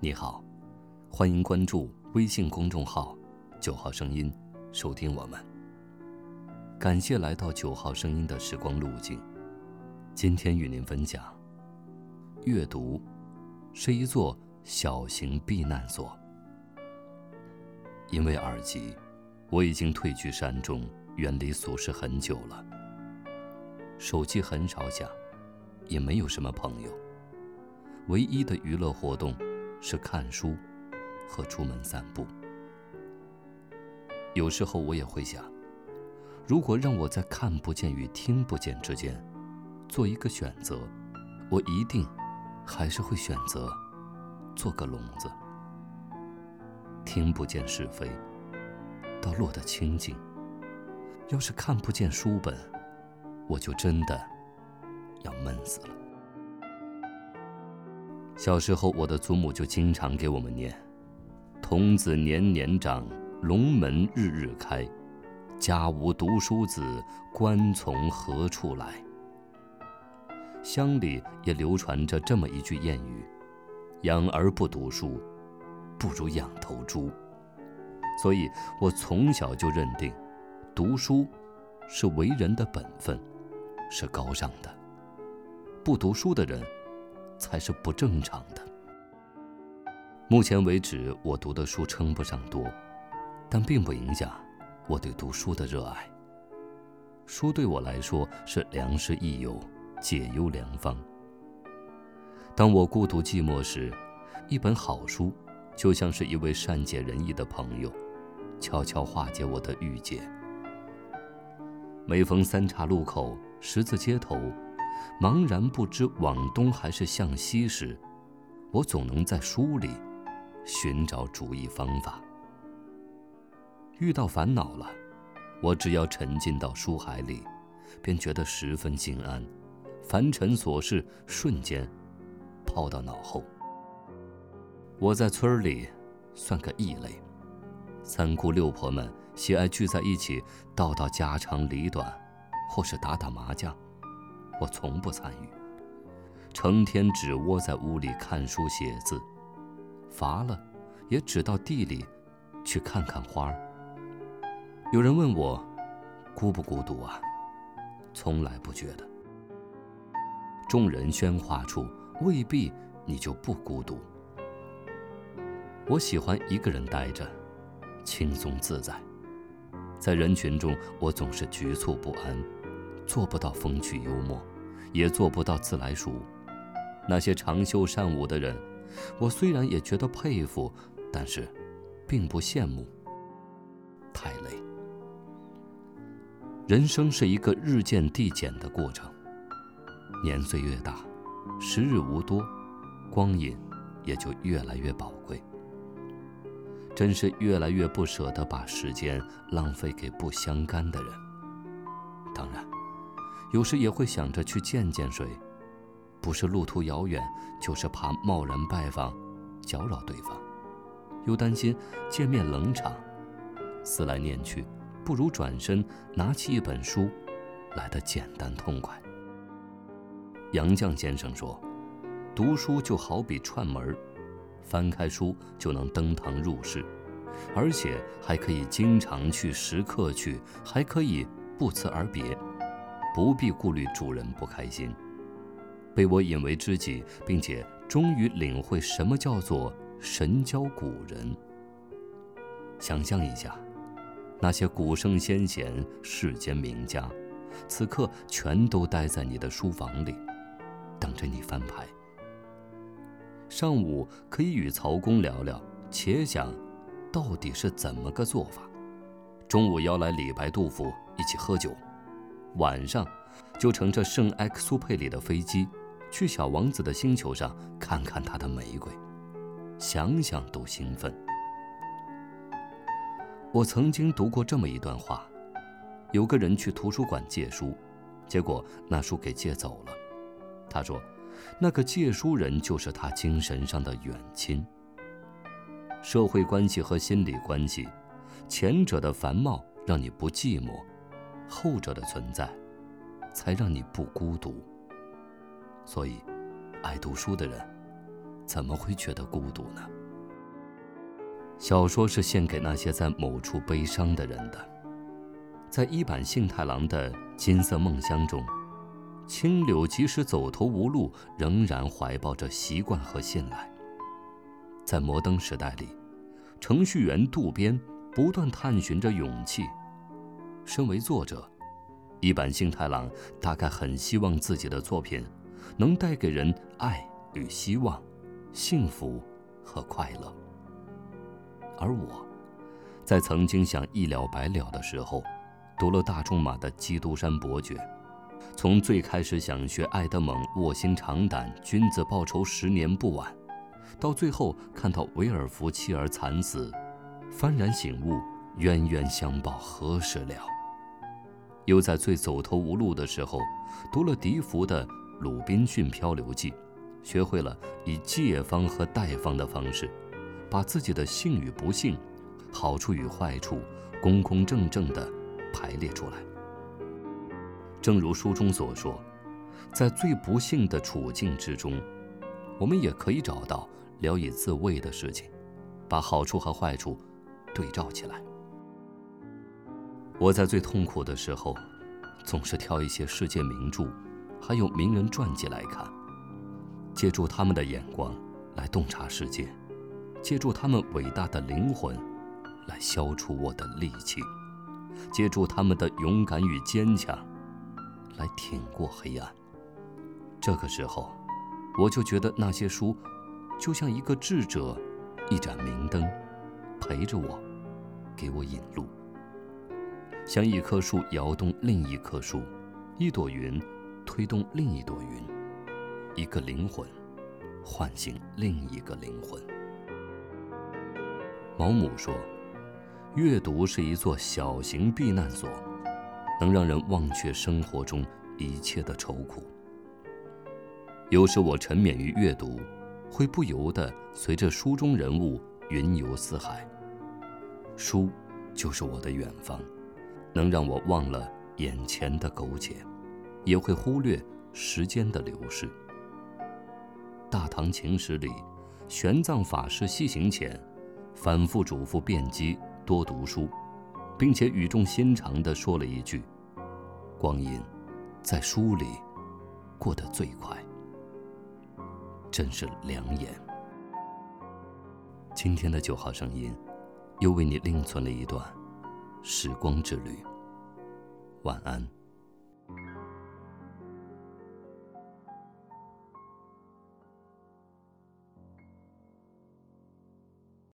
你好，欢迎关注微信公众号“九号声音”，收听我们。感谢来到九号声音的时光路径。今天与您分享：阅读是一座小型避难所。因为耳疾，我已经退居山中，远离俗世很久了。手机很少响，也没有什么朋友。唯一的娱乐活动。是看书和出门散步。有时候我也会想，如果让我在看不见与听不见之间做一个选择，我一定还是会选择做个聋子，听不见是非，倒落得清静。要是看不见书本，我就真的要闷死了。小时候，我的祖母就经常给我们念：“童子年年长，龙门日日开。家无读书子，官从何处来？”乡里也流传着这么一句谚语：“养儿不读书，不如养头猪。”所以，我从小就认定，读书是为人的本分，是高尚的。不读书的人。才是不正常的。目前为止，我读的书称不上多，但并不影响我对读书的热爱。书对我来说是良师益友、解忧良方。当我孤独寂寞时，一本好书就像是一位善解人意的朋友，悄悄化解我的郁结。每逢三岔路口、十字街头。茫然不知往东还是向西时，我总能在书里寻找主意方法。遇到烦恼了，我只要沉浸到书海里，便觉得十分心安，凡尘琐事瞬间抛到脑后。我在村里算个异类，三姑六婆们喜爱聚在一起道道家长里短，或是打打麻将。我从不参与，成天只窝在屋里看书写字，乏了，也只到地里去看看花儿。有人问我，孤不孤独啊？从来不觉得。众人喧哗处，未必你就不孤独。我喜欢一个人待着，轻松自在。在人群中，我总是局促不安。做不到风趣幽默，也做不到自来熟。那些长袖善舞的人，我虽然也觉得佩服，但是并不羡慕。太累。人生是一个日渐递减的过程，年岁越大，时日无多，光阴也就越来越宝贵。真是越来越不舍得把时间浪费给不相干的人。当然。有时也会想着去见见谁，不是路途遥远，就是怕贸然拜访，搅扰对方，又担心见面冷场。思来念去，不如转身拿起一本书，来得简单痛快。杨绛先生说：“读书就好比串门翻开书就能登堂入室，而且还可以经常去，时刻去，还可以不辞而别。”不必顾虑主人不开心。被我引为知己，并且终于领会什么叫做神交古人。想象一下，那些古圣先贤、世间名家，此刻全都待在你的书房里，等着你翻牌。上午可以与曹公聊聊，且想到底是怎么个做法。中午邀来李白、杜甫一起喝酒。晚上，就乘着圣埃克苏佩里的飞机，去小王子的星球上看看他的玫瑰，想想都兴奋。我曾经读过这么一段话：有个人去图书馆借书，结果那书给借走了。他说，那个借书人就是他精神上的远亲。社会关系和心理关系，前者的繁茂让你不寂寞。后者的存在，才让你不孤独。所以，爱读书的人，怎么会觉得孤独呢？小说是献给那些在某处悲伤的人的。在一坂幸太郎的《金色梦乡》中，青柳即使走投无路，仍然怀抱着习惯和信赖。在摩登时代里，程序员渡边不断探寻着勇气。身为作者，一坂幸太郎大概很希望自己的作品能带给人爱与希望、幸福和快乐。而我，在曾经想一了百了的时候，读了大仲马的《基督山伯爵》，从最开始想学爱德蒙卧薪尝胆，君子报仇十年不晚，到最后看到维尔福妻儿惨死，幡然醒悟，冤冤相报何时了？又在最走投无路的时候，读了笛福的《鲁滨逊漂流记》，学会了以借方和贷方的方式，把自己的幸与不幸、好处与坏处，公公正正地排列出来。正如书中所说，在最不幸的处境之中，我们也可以找到聊以自慰的事情，把好处和坏处对照起来。我在最痛苦的时候，总是挑一些世界名著，还有名人传记来看，借助他们的眼光来洞察世界，借助他们伟大的灵魂来消除我的戾气，借助他们的勇敢与坚强来挺过黑暗。这个时候，我就觉得那些书就像一个智者，一盏明灯，陪着我，给我引路。像一棵树摇动另一棵树，一朵云推动另一朵云，一个灵魂唤醒另一个灵魂。毛姆说：“阅读是一座小型避难所，能让人忘却生活中一切的愁苦。”有时我沉湎于阅读，会不由得随着书中人物云游四海。书就是我的远方。能让我忘了眼前的苟且，也会忽略时间的流逝。《大唐情史》里，玄奘法师西行前，反复嘱咐辩机多读书，并且语重心长地说了一句：“光阴，在书里，过得最快。”真是良言。今天的九号声音，又为你另存了一段。时光之旅，晚安。